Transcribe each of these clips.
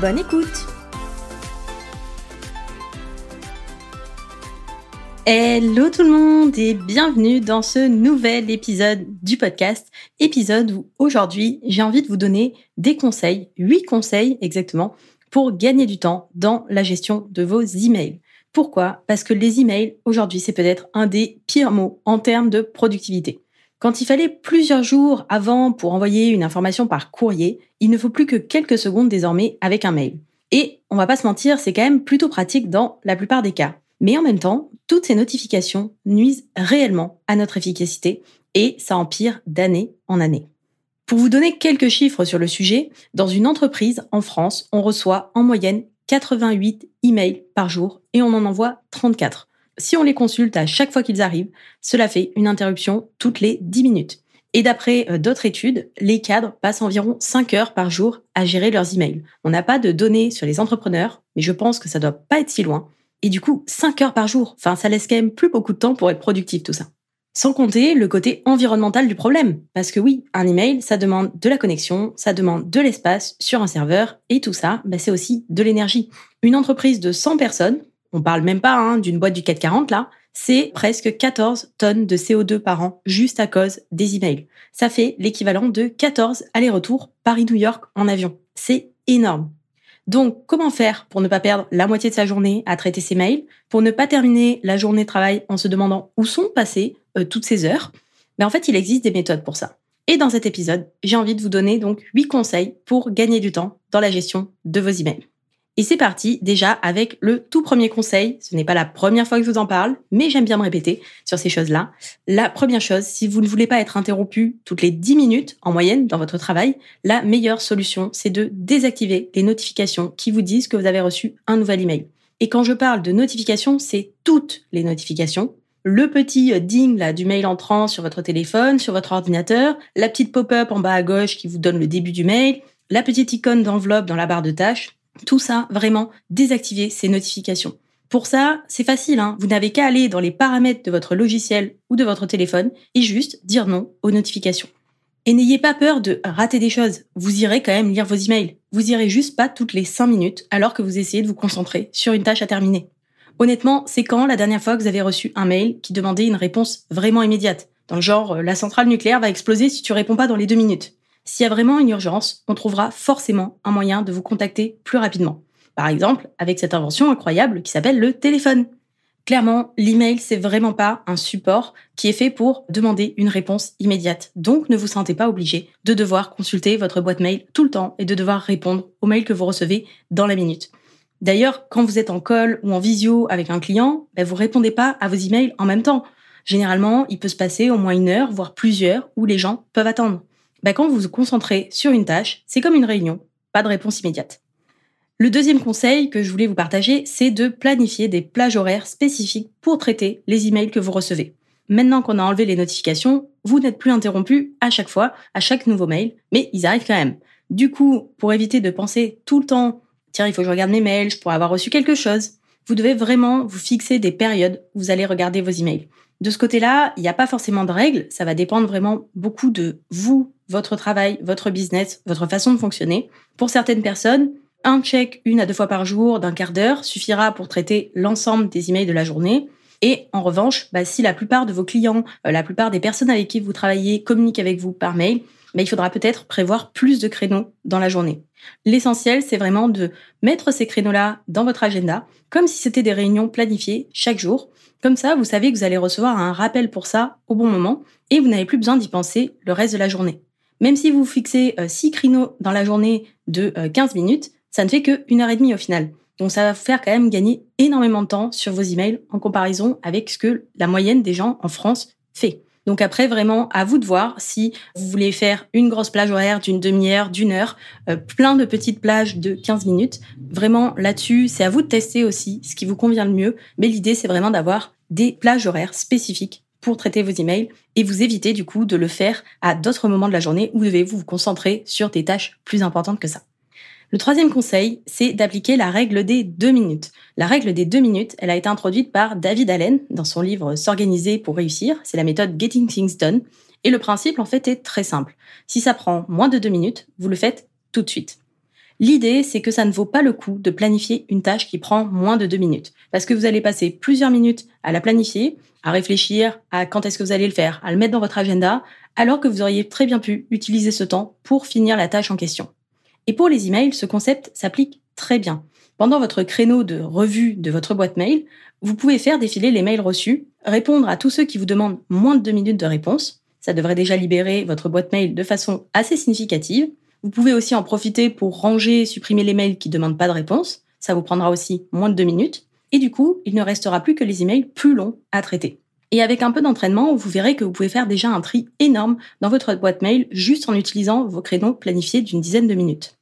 Bonne écoute Hello tout le monde et bienvenue dans ce nouvel épisode du podcast, épisode où aujourd'hui j'ai envie de vous donner des conseils, 8 conseils exactement, pour gagner du temps dans la gestion de vos emails. Pourquoi? Parce que les emails, aujourd'hui, c'est peut-être un des pires mots en termes de productivité. Quand il fallait plusieurs jours avant pour envoyer une information par courrier, il ne faut plus que quelques secondes désormais avec un mail. Et on va pas se mentir, c'est quand même plutôt pratique dans la plupart des cas. Mais en même temps, toutes ces notifications nuisent réellement à notre efficacité et ça empire d'année en année. Pour vous donner quelques chiffres sur le sujet, dans une entreprise en France, on reçoit en moyenne 88 emails par jour et on en envoie 34. Si on les consulte à chaque fois qu'ils arrivent, cela fait une interruption toutes les 10 minutes. Et d'après euh, d'autres études, les cadres passent environ 5 heures par jour à gérer leurs emails. On n'a pas de données sur les entrepreneurs, mais je pense que ça doit pas être si loin. Et du coup, 5 heures par jour, enfin ça laisse quand même plus beaucoup de temps pour être productif tout ça. Sans compter le côté environnemental du problème. Parce que oui, un email, ça demande de la connexion, ça demande de l'espace sur un serveur, et tout ça, bah, c'est aussi de l'énergie. Une entreprise de 100 personnes, on parle même pas hein, d'une boîte du 440 là, c'est presque 14 tonnes de CO2 par an juste à cause des emails. Ça fait l'équivalent de 14 allers-retours Paris-New York en avion. C'est énorme. Donc, comment faire pour ne pas perdre la moitié de sa journée à traiter ses mails, pour ne pas terminer la journée de travail en se demandant où sont passées euh, toutes ces heures? Mais en fait, il existe des méthodes pour ça. Et dans cet épisode, j'ai envie de vous donner donc 8 conseils pour gagner du temps dans la gestion de vos emails. Et c'est parti déjà avec le tout premier conseil. Ce n'est pas la première fois que je vous en parle, mais j'aime bien me répéter sur ces choses-là. La première chose, si vous ne voulez pas être interrompu toutes les 10 minutes en moyenne dans votre travail, la meilleure solution, c'est de désactiver les notifications qui vous disent que vous avez reçu un nouvel email. Et quand je parle de notifications, c'est toutes les notifications. Le petit ding là, du mail entrant sur votre téléphone, sur votre ordinateur, la petite pop-up en bas à gauche qui vous donne le début du mail, la petite icône d'enveloppe dans la barre de tâches, tout ça, vraiment, désactiver ces notifications. Pour ça, c'est facile, hein. vous n'avez qu'à aller dans les paramètres de votre logiciel ou de votre téléphone et juste dire non aux notifications. Et n'ayez pas peur de rater des choses. Vous irez quand même lire vos emails. Vous irez juste pas toutes les 5 minutes alors que vous essayez de vous concentrer sur une tâche à terminer. Honnêtement, c'est quand la dernière fois que vous avez reçu un mail qui demandait une réponse vraiment immédiate? Dans le genre, euh, la centrale nucléaire va exploser si tu réponds pas dans les deux minutes. S'il y a vraiment une urgence, on trouvera forcément un moyen de vous contacter plus rapidement. Par exemple, avec cette invention incroyable qui s'appelle le téléphone. Clairement, l'email, c'est vraiment pas un support qui est fait pour demander une réponse immédiate. Donc, ne vous sentez pas obligé de devoir consulter votre boîte mail tout le temps et de devoir répondre aux mails que vous recevez dans la minute. D'ailleurs, quand vous êtes en call ou en visio avec un client, ben, vous répondez pas à vos emails en même temps. Généralement, il peut se passer au moins une heure, voire plusieurs, où les gens peuvent attendre. Bah, quand vous vous concentrez sur une tâche, c'est comme une réunion, pas de réponse immédiate. Le deuxième conseil que je voulais vous partager, c'est de planifier des plages horaires spécifiques pour traiter les emails que vous recevez. Maintenant qu'on a enlevé les notifications, vous n'êtes plus interrompu à chaque fois, à chaque nouveau mail, mais ils arrivent quand même. Du coup, pour éviter de penser tout le temps, tiens, il faut que je regarde mes mails, je pourrais avoir reçu quelque chose, vous devez vraiment vous fixer des périodes où vous allez regarder vos emails. De ce côté-là, il n'y a pas forcément de règles, ça va dépendre vraiment beaucoup de vous, votre travail, votre business, votre façon de fonctionner. Pour certaines personnes, un check une à deux fois par jour d'un quart d'heure suffira pour traiter l'ensemble des emails de la journée. Et en revanche, bah, si la plupart de vos clients, euh, la plupart des personnes avec qui vous travaillez communiquent avec vous par mail, bah, il faudra peut-être prévoir plus de créneaux dans la journée. L'essentiel, c'est vraiment de mettre ces créneaux-là dans votre agenda, comme si c'était des réunions planifiées chaque jour. Comme ça, vous savez que vous allez recevoir un rappel pour ça au bon moment et vous n'avez plus besoin d'y penser le reste de la journée. Même si vous fixez 6 euh, créneaux dans la journée de 15 euh, minutes, ça ne fait que une heure et demie au final. Donc ça va vous faire quand même gagner énormément de temps sur vos emails en comparaison avec ce que la moyenne des gens en France fait. Donc après, vraiment, à vous de voir si vous voulez faire une grosse plage horaire d'une demi-heure, d'une heure, euh, plein de petites plages de 15 minutes. Vraiment, là-dessus, c'est à vous de tester aussi ce qui vous convient le mieux. Mais l'idée, c'est vraiment d'avoir des plages horaires spécifiques pour traiter vos emails et vous éviter du coup de le faire à d'autres moments de la journée où vous devez vous concentrer sur des tâches plus importantes que ça. Le troisième conseil, c'est d'appliquer la règle des deux minutes. La règle des deux minutes, elle a été introduite par David Allen dans son livre S'organiser pour réussir. C'est la méthode Getting Things Done. Et le principe, en fait, est très simple. Si ça prend moins de deux minutes, vous le faites tout de suite. L'idée, c'est que ça ne vaut pas le coup de planifier une tâche qui prend moins de deux minutes. Parce que vous allez passer plusieurs minutes à la planifier, à réfléchir à quand est-ce que vous allez le faire, à le mettre dans votre agenda, alors que vous auriez très bien pu utiliser ce temps pour finir la tâche en question. Et pour les emails, ce concept s'applique très bien. Pendant votre créneau de revue de votre boîte mail, vous pouvez faire défiler les mails reçus, répondre à tous ceux qui vous demandent moins de deux minutes de réponse. Ça devrait déjà libérer votre boîte mail de façon assez significative. Vous pouvez aussi en profiter pour ranger, supprimer les mails qui ne demandent pas de réponse. Ça vous prendra aussi moins de deux minutes. Et du coup, il ne restera plus que les emails plus longs à traiter. Et avec un peu d'entraînement, vous verrez que vous pouvez faire déjà un tri énorme dans votre boîte mail juste en utilisant vos créneaux planifiés d'une dizaine de minutes.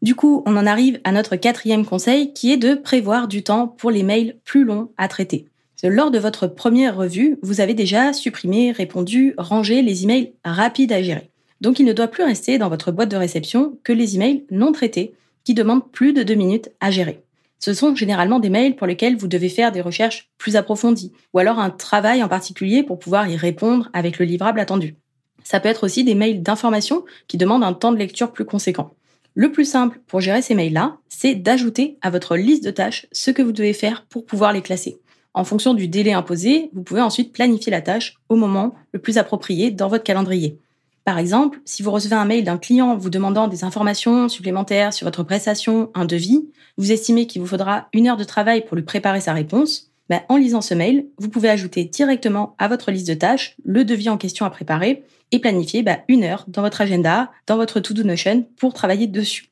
Du coup, on en arrive à notre quatrième conseil qui est de prévoir du temps pour les mails plus longs à traiter. Lors de votre première revue, vous avez déjà supprimé, répondu, rangé les emails rapides à gérer. Donc il ne doit plus rester dans votre boîte de réception que les emails non traités qui demandent plus de deux minutes à gérer. Ce sont généralement des mails pour lesquels vous devez faire des recherches plus approfondies, ou alors un travail en particulier pour pouvoir y répondre avec le livrable attendu. Ça peut être aussi des mails d'information qui demandent un temps de lecture plus conséquent. Le plus simple pour gérer ces mails-là, c'est d'ajouter à votre liste de tâches ce que vous devez faire pour pouvoir les classer. En fonction du délai imposé, vous pouvez ensuite planifier la tâche au moment le plus approprié dans votre calendrier. Par exemple, si vous recevez un mail d'un client vous demandant des informations supplémentaires sur votre prestation, un devis, vous estimez qu'il vous faudra une heure de travail pour lui préparer sa réponse, ben, en lisant ce mail, vous pouvez ajouter directement à votre liste de tâches le devis en question à préparer et planifier ben, une heure dans votre agenda, dans votre To-Do Notion pour travailler dessus.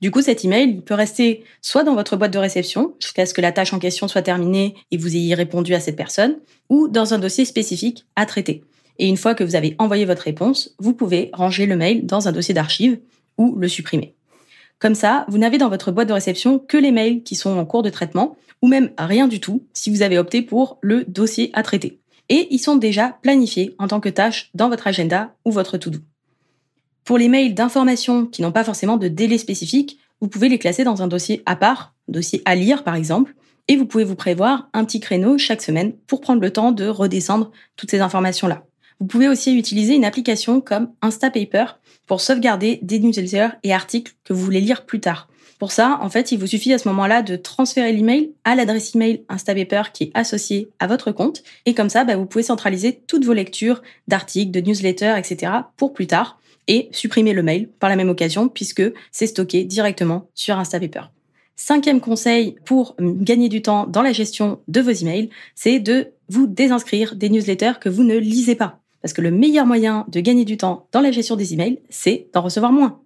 Du coup, cet email, il peut rester soit dans votre boîte de réception, jusqu'à ce que la tâche en question soit terminée et vous ayez répondu à cette personne, ou dans un dossier spécifique à traiter. Et une fois que vous avez envoyé votre réponse, vous pouvez ranger le mail dans un dossier d'archives ou le supprimer. Comme ça, vous n'avez dans votre boîte de réception que les mails qui sont en cours de traitement, ou même rien du tout si vous avez opté pour le dossier à traiter. Et ils sont déjà planifiés en tant que tâche dans votre agenda ou votre to-do. Pour les mails d'information qui n'ont pas forcément de délai spécifique, vous pouvez les classer dans un dossier à part, dossier à lire par exemple, et vous pouvez vous prévoir un petit créneau chaque semaine pour prendre le temps de redescendre toutes ces informations-là. Vous pouvez aussi utiliser une application comme Instapaper pour sauvegarder des newsletters et articles que vous voulez lire plus tard. Pour ça, en fait, il vous suffit à ce moment-là de transférer l'email à l'adresse email Instapaper qui est associée à votre compte. Et comme ça, bah, vous pouvez centraliser toutes vos lectures d'articles, de newsletters, etc. pour plus tard et supprimer le mail par la même occasion puisque c'est stocké directement sur Instapaper. Cinquième conseil pour gagner du temps dans la gestion de vos emails, c'est de vous désinscrire des newsletters que vous ne lisez pas. Parce que le meilleur moyen de gagner du temps dans la gestion des emails, c'est d'en recevoir moins.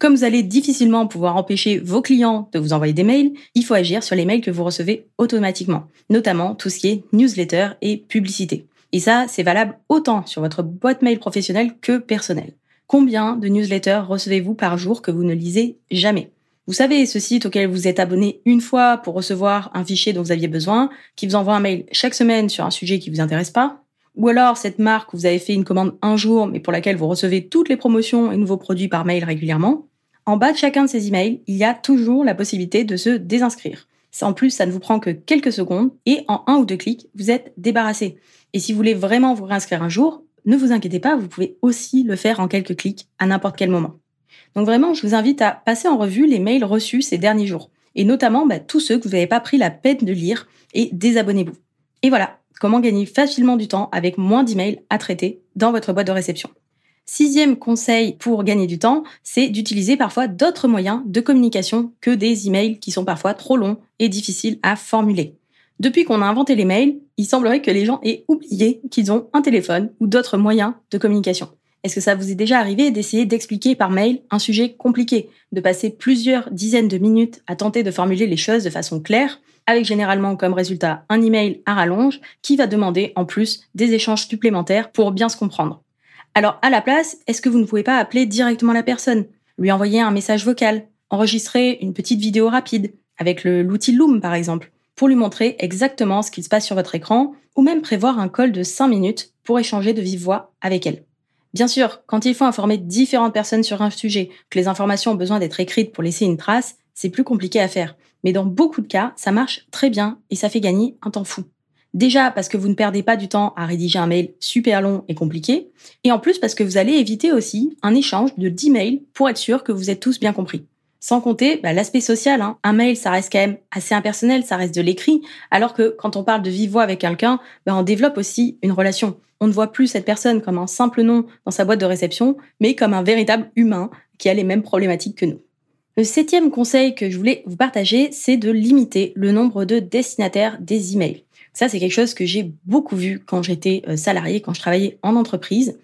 Comme vous allez difficilement pouvoir empêcher vos clients de vous envoyer des mails, il faut agir sur les mails que vous recevez automatiquement, notamment tout ce qui est newsletter et publicité. Et ça, c'est valable autant sur votre boîte mail professionnelle que personnelle. Combien de newsletters recevez-vous par jour que vous ne lisez jamais? Vous savez, ce site auquel vous êtes abonné une fois pour recevoir un fichier dont vous aviez besoin, qui vous envoie un mail chaque semaine sur un sujet qui vous intéresse pas ou alors cette marque où vous avez fait une commande un jour, mais pour laquelle vous recevez toutes les promotions et nouveaux produits par mail régulièrement, en bas de chacun de ces emails, il y a toujours la possibilité de se désinscrire. En plus, ça ne vous prend que quelques secondes et en un ou deux clics, vous êtes débarrassé. Et si vous voulez vraiment vous réinscrire un jour, ne vous inquiétez pas, vous pouvez aussi le faire en quelques clics à n'importe quel moment. Donc vraiment, je vous invite à passer en revue les mails reçus ces derniers jours, et notamment bah, tous ceux que vous n'avez pas pris la peine de lire, et désabonnez-vous. Et voilà, comment gagner facilement du temps avec moins d'emails à traiter dans votre boîte de réception? Sixième conseil pour gagner du temps, c'est d'utiliser parfois d'autres moyens de communication que des emails qui sont parfois trop longs et difficiles à formuler. Depuis qu'on a inventé les mails, il semblerait que les gens aient oublié qu'ils ont un téléphone ou d'autres moyens de communication. Est-ce que ça vous est déjà arrivé d'essayer d'expliquer par mail un sujet compliqué, de passer plusieurs dizaines de minutes à tenter de formuler les choses de façon claire? Avec généralement comme résultat un email à rallonge qui va demander en plus des échanges supplémentaires pour bien se comprendre. Alors à la place, est-ce que vous ne pouvez pas appeler directement la personne, lui envoyer un message vocal, enregistrer une petite vidéo rapide avec l'outil Loom par exemple, pour lui montrer exactement ce qu'il se passe sur votre écran, ou même prévoir un call de 5 minutes pour échanger de vive voix avec elle? Bien sûr, quand il faut informer différentes personnes sur un sujet, que les informations ont besoin d'être écrites pour laisser une trace, c'est plus compliqué à faire. Mais dans beaucoup de cas, ça marche très bien et ça fait gagner un temps fou. Déjà parce que vous ne perdez pas du temps à rédiger un mail super long et compliqué, et en plus parce que vous allez éviter aussi un échange de 10 mails pour être sûr que vous êtes tous bien compris. Sans compter bah, l'aspect social. Hein. Un mail, ça reste quand même assez impersonnel, ça reste de l'écrit, alors que quand on parle de vive voix avec quelqu'un, bah, on développe aussi une relation. On ne voit plus cette personne comme un simple nom dans sa boîte de réception, mais comme un véritable humain qui a les mêmes problématiques que nous. Le septième conseil que je voulais vous partager, c'est de limiter le nombre de destinataires des emails. Ça, c'est quelque chose que j'ai beaucoup vu quand j'étais euh, salarié, quand je travaillais en entreprise.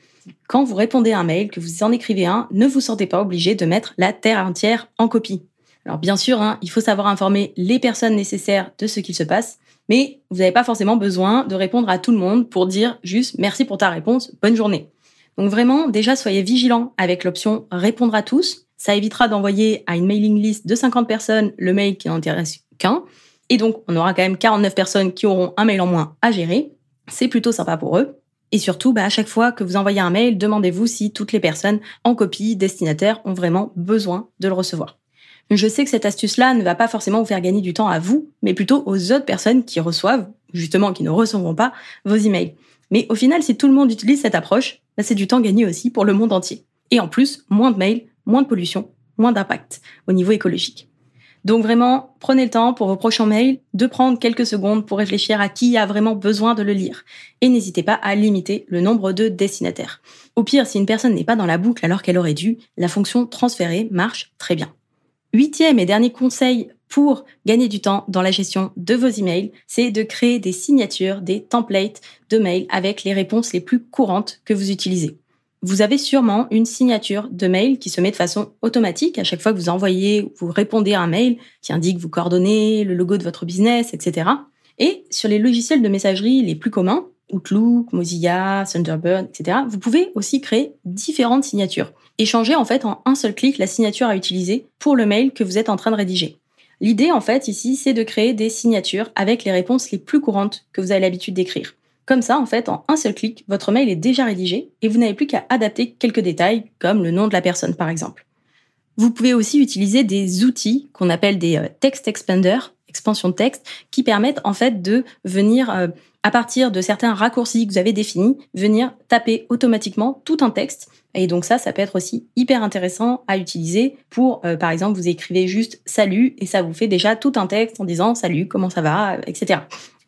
Quand vous répondez à un mail, que vous en écrivez un, ne vous sentez pas obligé de mettre la terre entière en copie. Alors bien sûr, hein, il faut savoir informer les personnes nécessaires de ce qu'il se passe, mais vous n'avez pas forcément besoin de répondre à tout le monde pour dire juste merci pour ta réponse, bonne journée. Donc vraiment, déjà soyez vigilant avec l'option répondre à tous. Ça évitera d'envoyer à une mailing list de 50 personnes le mail qui n'intéresse qu'un. Et donc, on aura quand même 49 personnes qui auront un mail en moins à gérer. C'est plutôt sympa pour eux. Et surtout, bah, à chaque fois que vous envoyez un mail, demandez-vous si toutes les personnes en copie destinataire ont vraiment besoin de le recevoir. Je sais que cette astuce-là ne va pas forcément vous faire gagner du temps à vous, mais plutôt aux autres personnes qui reçoivent, justement qui ne recevront pas vos emails. Mais au final, si tout le monde utilise cette approche, bah, c'est du temps gagné aussi pour le monde entier. Et en plus, moins de mails, moins de pollution, moins d'impact au niveau écologique. Donc vraiment, prenez le temps pour vos prochains mails de prendre quelques secondes pour réfléchir à qui a vraiment besoin de le lire. Et n'hésitez pas à limiter le nombre de destinataires. Au pire, si une personne n'est pas dans la boucle alors qu'elle aurait dû, la fonction transférer marche très bien. Huitième et dernier conseil pour gagner du temps dans la gestion de vos emails, c'est de créer des signatures, des templates de mails avec les réponses les plus courantes que vous utilisez vous avez sûrement une signature de mail qui se met de façon automatique à chaque fois que vous envoyez, vous répondez à un mail qui indique vos coordonnées, le logo de votre business, etc. Et sur les logiciels de messagerie les plus communs, Outlook, Mozilla, Thunderbird, etc., vous pouvez aussi créer différentes signatures et changer en fait en un seul clic la signature à utiliser pour le mail que vous êtes en train de rédiger. L'idée en fait ici, c'est de créer des signatures avec les réponses les plus courantes que vous avez l'habitude d'écrire. Comme ça, en fait, en un seul clic, votre mail est déjà rédigé et vous n'avez plus qu'à adapter quelques détails, comme le nom de la personne par exemple. Vous pouvez aussi utiliser des outils qu'on appelle des euh, text expanders, expansion de texte, qui permettent en fait de venir, euh, à partir de certains raccourcis que vous avez définis, venir taper automatiquement tout un texte. Et donc ça, ça peut être aussi hyper intéressant à utiliser pour, euh, par exemple, vous écrivez juste salut et ça vous fait déjà tout un texte en disant salut, comment ça va, etc.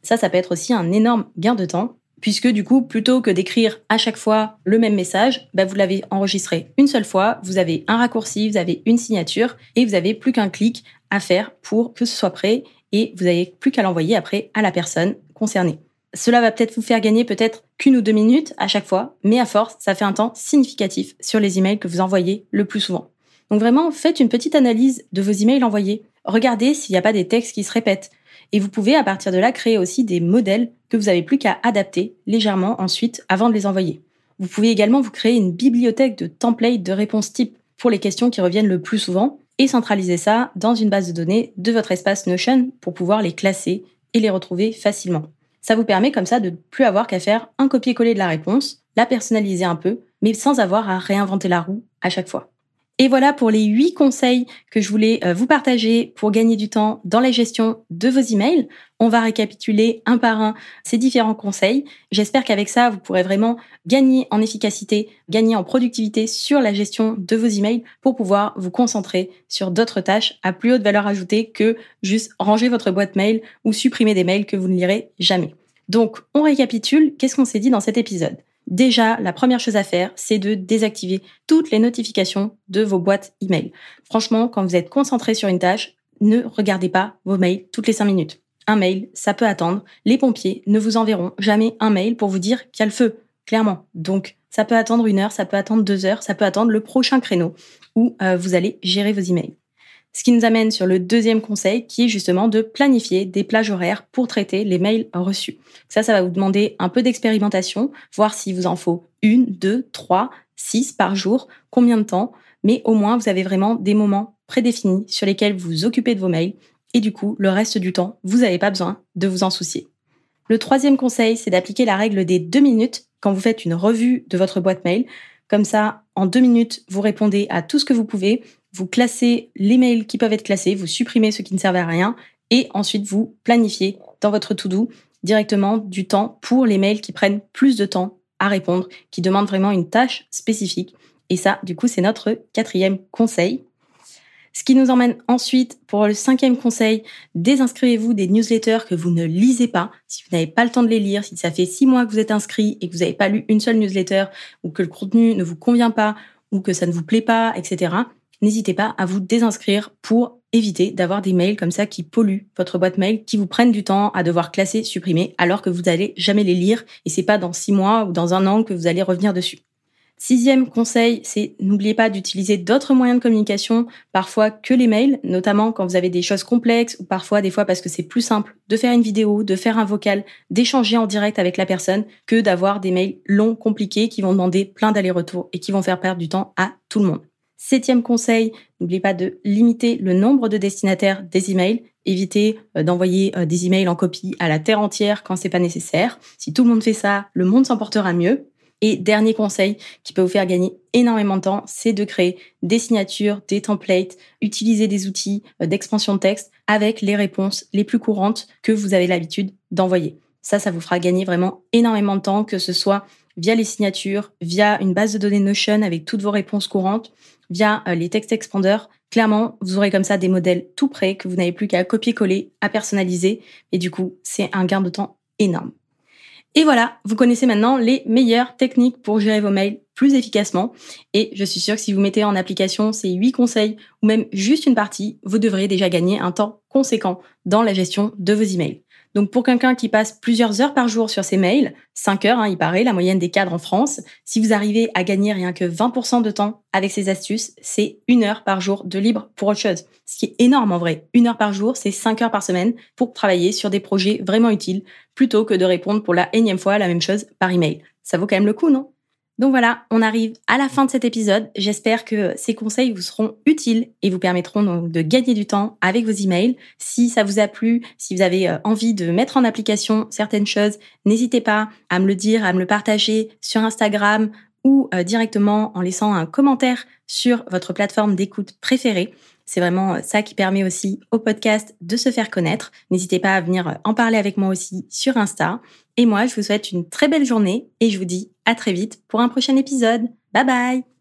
Ça, ça peut être aussi un énorme gain de temps, puisque du coup, plutôt que d'écrire à chaque fois le même message, bah, vous l'avez enregistré une seule fois, vous avez un raccourci, vous avez une signature, et vous avez plus qu'un clic à faire pour que ce soit prêt, et vous n'avez plus qu'à l'envoyer après à la personne concernée. Cela va peut-être vous faire gagner peut-être qu'une ou deux minutes à chaque fois, mais à force, ça fait un temps significatif sur les emails que vous envoyez le plus souvent. Donc vraiment, faites une petite analyse de vos emails envoyés. Regardez s'il n'y a pas des textes qui se répètent. Et vous pouvez à partir de là créer aussi des modèles que vous n'avez plus qu'à adapter légèrement ensuite avant de les envoyer. Vous pouvez également vous créer une bibliothèque de templates de réponses type pour les questions qui reviennent le plus souvent et centraliser ça dans une base de données de votre espace Notion pour pouvoir les classer et les retrouver facilement. Ça vous permet comme ça de ne plus avoir qu'à faire un copier-coller de la réponse, la personnaliser un peu, mais sans avoir à réinventer la roue à chaque fois. Et voilà pour les huit conseils que je voulais euh, vous partager pour gagner du temps dans la gestion de vos emails. On va récapituler un par un ces différents conseils. J'espère qu'avec ça, vous pourrez vraiment gagner en efficacité, gagner en productivité sur la gestion de vos emails pour pouvoir vous concentrer sur d'autres tâches à plus haute valeur ajoutée que juste ranger votre boîte mail ou supprimer des mails que vous ne lirez jamais. Donc, on récapitule. Qu'est-ce qu'on s'est dit dans cet épisode? Déjà, la première chose à faire, c'est de désactiver toutes les notifications de vos boîtes email. Franchement, quand vous êtes concentré sur une tâche, ne regardez pas vos mails toutes les 5 minutes. Un mail, ça peut attendre. Les pompiers ne vous enverront jamais un mail pour vous dire qu'il y a le feu, clairement. Donc, ça peut attendre une heure, ça peut attendre deux heures, ça peut attendre le prochain créneau où euh, vous allez gérer vos emails. Ce qui nous amène sur le deuxième conseil qui est justement de planifier des plages horaires pour traiter les mails reçus. Ça, ça va vous demander un peu d'expérimentation, voir s'il vous en faut une, deux, trois, six par jour, combien de temps, mais au moins vous avez vraiment des moments prédéfinis sur lesquels vous vous occupez de vos mails et du coup, le reste du temps, vous n'avez pas besoin de vous en soucier. Le troisième conseil, c'est d'appliquer la règle des deux minutes quand vous faites une revue de votre boîte mail. Comme ça, en deux minutes, vous répondez à tout ce que vous pouvez, vous classez les mails qui peuvent être classés, vous supprimez ceux qui ne servent à rien, et ensuite vous planifiez dans votre to-do directement du temps pour les mails qui prennent plus de temps à répondre, qui demandent vraiment une tâche spécifique. Et ça, du coup, c'est notre quatrième conseil. Ce qui nous emmène ensuite pour le cinquième conseil, désinscrivez-vous des newsletters que vous ne lisez pas. Si vous n'avez pas le temps de les lire, si ça fait six mois que vous êtes inscrit et que vous n'avez pas lu une seule newsletter ou que le contenu ne vous convient pas ou que ça ne vous plaît pas, etc., n'hésitez pas à vous désinscrire pour éviter d'avoir des mails comme ça qui polluent votre boîte mail, qui vous prennent du temps à devoir classer, supprimer, alors que vous n'allez jamais les lire et c'est pas dans six mois ou dans un an que vous allez revenir dessus. Sixième conseil, c'est n'oubliez pas d'utiliser d'autres moyens de communication, parfois que les mails, notamment quand vous avez des choses complexes ou parfois des fois parce que c'est plus simple de faire une vidéo, de faire un vocal, d'échanger en direct avec la personne que d'avoir des mails longs, compliqués qui vont demander plein d'allers-retours et qui vont faire perdre du temps à tout le monde. Septième conseil, n'oubliez pas de limiter le nombre de destinataires des emails. Évitez euh, d'envoyer euh, des emails en copie à la terre entière quand c'est pas nécessaire. Si tout le monde fait ça, le monde s'en portera mieux. Et dernier conseil qui peut vous faire gagner énormément de temps, c'est de créer des signatures, des templates, utiliser des outils euh, d'expansion de texte avec les réponses les plus courantes que vous avez l'habitude d'envoyer. Ça, ça vous fera gagner vraiment énormément de temps, que ce soit via les signatures, via une base de données Notion avec toutes vos réponses courantes, via euh, les textes expanders. Clairement, vous aurez comme ça des modèles tout prêts que vous n'avez plus qu'à copier-coller, à personnaliser. Et du coup, c'est un gain de temps énorme. Et voilà, vous connaissez maintenant les meilleures techniques pour gérer vos mails plus efficacement. Et je suis sûre que si vous mettez en application ces 8 conseils ou même juste une partie, vous devrez déjà gagner un temps conséquent dans la gestion de vos emails. Donc pour quelqu'un qui passe plusieurs heures par jour sur ses mails, 5 heures, hein, il paraît, la moyenne des cadres en France, si vous arrivez à gagner rien que 20% de temps avec ces astuces, c'est une heure par jour de libre pour autre chose. Ce qui est énorme en vrai. Une heure par jour, c'est 5 heures par semaine pour travailler sur des projets vraiment utiles, plutôt que de répondre pour la énième fois la même chose par email. Ça vaut quand même le coup, non? Donc voilà, on arrive à la fin de cet épisode. J'espère que ces conseils vous seront utiles et vous permettront donc de gagner du temps avec vos emails. Si ça vous a plu, si vous avez euh, envie de mettre en application certaines choses, n'hésitez pas à me le dire, à me le partager sur Instagram ou euh, directement en laissant un commentaire sur votre plateforme d'écoute préférée. C'est vraiment ça qui permet aussi au podcast de se faire connaître. N'hésitez pas à venir en parler avec moi aussi sur Insta. Et moi, je vous souhaite une très belle journée et je vous dis à très vite pour un prochain épisode. Bye bye